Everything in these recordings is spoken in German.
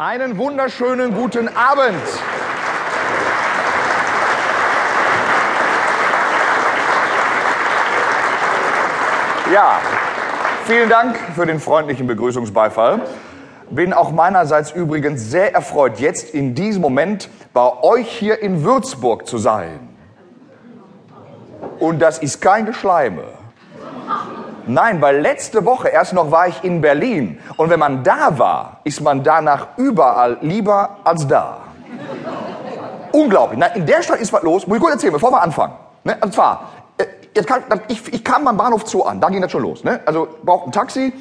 Einen wunderschönen guten Abend. Ja, vielen Dank für den freundlichen Begrüßungsbeifall. Bin auch meinerseits übrigens sehr erfreut, jetzt in diesem Moment bei euch hier in Würzburg zu sein. Und das ist kein Geschleime. Nein, weil letzte Woche erst noch war ich in Berlin. Und wenn man da war, ist man danach überall lieber als da. Unglaublich. Na, in der Stadt ist was los. Muss ich kurz erzählen, bevor wir anfangen. Ne? Und zwar, äh, kann, ich, ich kam beim Bahnhof Zoo an. Da ging das schon los. Ne? Also braucht ein Taxi.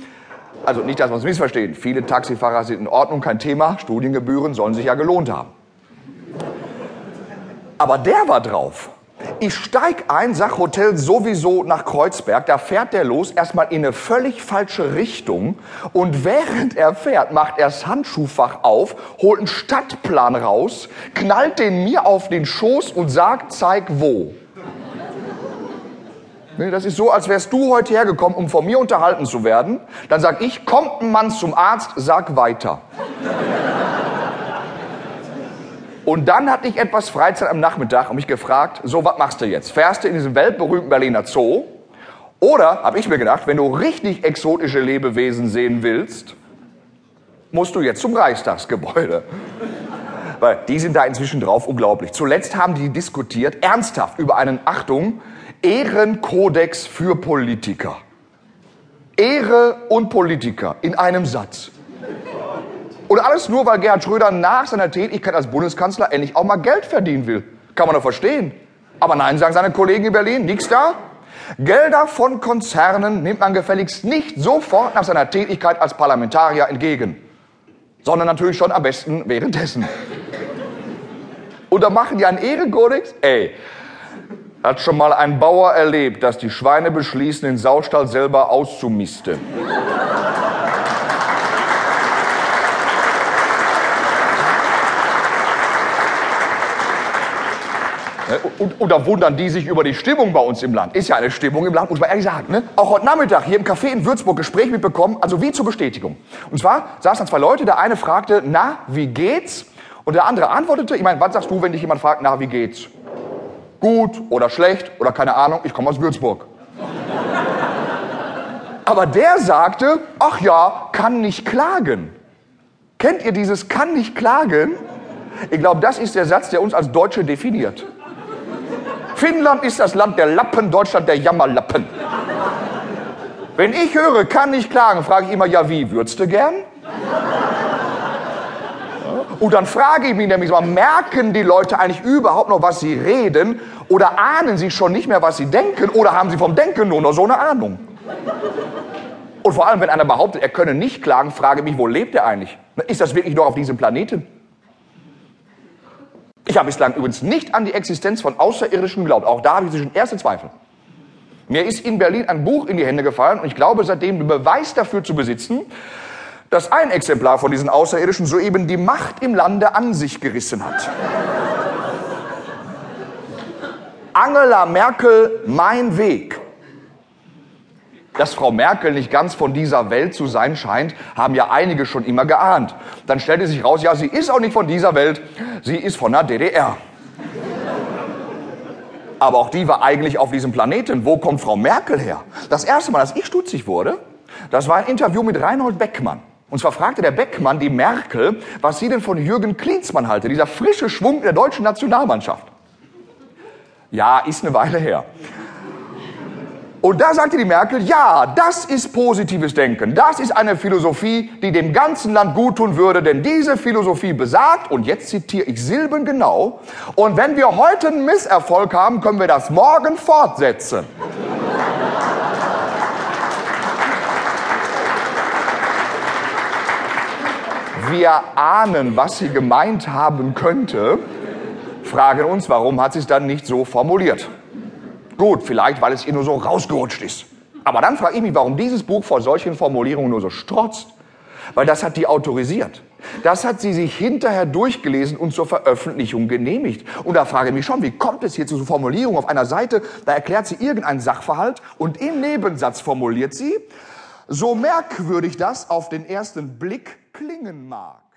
Also nicht, dass wir uns missverstehen. Viele Taxifahrer sind in Ordnung, kein Thema. Studiengebühren sollen sich ja gelohnt haben. Aber der war drauf. Ich steig ein, sag Hotel sowieso nach Kreuzberg, da fährt der los, erstmal in eine völlig falsche Richtung und während er fährt, macht er das Handschuhfach auf, holt einen Stadtplan raus, knallt den mir auf den Schoß und sagt, zeig wo. Das ist so, als wärst du heute hergekommen, um von mir unterhalten zu werden. Dann sag ich, kommt ein Mann zum Arzt, sag weiter. Und dann hatte ich etwas Freizeit am Nachmittag und mich gefragt, so, was machst du jetzt? Fährst du in diesen weltberühmten Berliner Zoo? Oder, habe ich mir gedacht, wenn du richtig exotische Lebewesen sehen willst, musst du jetzt zum Reichstagsgebäude. Weil die sind da inzwischen drauf, unglaublich. Zuletzt haben die diskutiert, ernsthaft, über einen, Achtung, Ehrenkodex für Politiker. Ehre und Politiker in einem Satz. Und alles nur, weil Gerhard Schröder nach seiner Tätigkeit als Bundeskanzler endlich auch mal Geld verdienen will. Kann man doch verstehen. Aber nein, sagen seine Kollegen in Berlin, nichts da. Gelder von Konzernen nimmt man gefälligst nicht sofort nach seiner Tätigkeit als Parlamentarier entgegen, sondern natürlich schon am besten währenddessen. Und da machen die einen Ehrenkodex? Ey, hat schon mal ein Bauer erlebt, dass die Schweine beschließen, den Saustall selber auszumisten. Und, und da wundern die sich über die Stimmung bei uns im Land. Ist ja eine Stimmung im Land, muss man ehrlich sagen. Ne? Auch heute Nachmittag hier im Café in Würzburg Gespräch mitbekommen, also wie zur Bestätigung. Und zwar saßen zwei Leute, der eine fragte, na, wie geht's? Und der andere antwortete, ich meine, was sagst du, wenn dich jemand fragt, na, wie geht's? Gut oder schlecht oder keine Ahnung, ich komme aus Würzburg. Aber der sagte, ach ja, kann nicht klagen. Kennt ihr dieses kann nicht klagen? Ich glaube, das ist der Satz, der uns als Deutsche definiert. Finnland ist das Land der Lappen, Deutschland der Jammerlappen. Wenn ich höre, kann nicht klagen, frage ich immer, ja wie, würdest du gern? Und dann frage ich mich nämlich merken die Leute eigentlich überhaupt noch, was sie reden? Oder ahnen sie schon nicht mehr, was sie denken? Oder haben sie vom Denken nur noch so eine Ahnung? Und vor allem, wenn einer behauptet, er könne nicht klagen, frage ich mich, wo lebt er eigentlich? Ist das wirklich noch auf diesem Planeten? Ich habe bislang übrigens nicht an die Existenz von Außerirdischen geglaubt. Auch da habe ich schon erste Zweifel. Mir ist in Berlin ein Buch in die Hände gefallen und ich glaube seitdem den Beweis dafür zu besitzen, dass ein Exemplar von diesen Außerirdischen soeben die Macht im Lande an sich gerissen hat. Angela Merkel, mein Weg. Dass Frau Merkel nicht ganz von dieser Welt zu sein scheint, haben ja einige schon immer geahnt. Dann stellte sich raus, ja, sie ist auch nicht von dieser Welt, sie ist von der DDR. Aber auch die war eigentlich auf diesem Planeten. Wo kommt Frau Merkel her? Das erste Mal, dass ich stutzig wurde, das war ein Interview mit Reinhold Beckmann. Und zwar fragte der Beckmann die Merkel, was sie denn von Jürgen Klinsmann halte, dieser frische Schwung der deutschen Nationalmannschaft. Ja, ist eine Weile her. Und da sagte die Merkel, ja, das ist positives Denken. Das ist eine Philosophie, die dem ganzen Land guttun würde, denn diese Philosophie besagt, und jetzt zitiere ich Silben genau, und wenn wir heute einen Misserfolg haben, können wir das morgen fortsetzen. Wir ahnen, was sie gemeint haben könnte, fragen uns, warum hat sie es dann nicht so formuliert. Gut, vielleicht, weil es ihr nur so rausgerutscht ist. Aber dann frage ich mich, warum dieses Buch vor solchen Formulierungen nur so strotzt. Weil das hat die autorisiert. Das hat sie sich hinterher durchgelesen und zur Veröffentlichung genehmigt. Und da frage ich mich schon, wie kommt es hier zu so Formulierungen auf einer Seite? Da erklärt sie irgendeinen Sachverhalt und im Nebensatz formuliert sie, so merkwürdig das auf den ersten Blick klingen mag.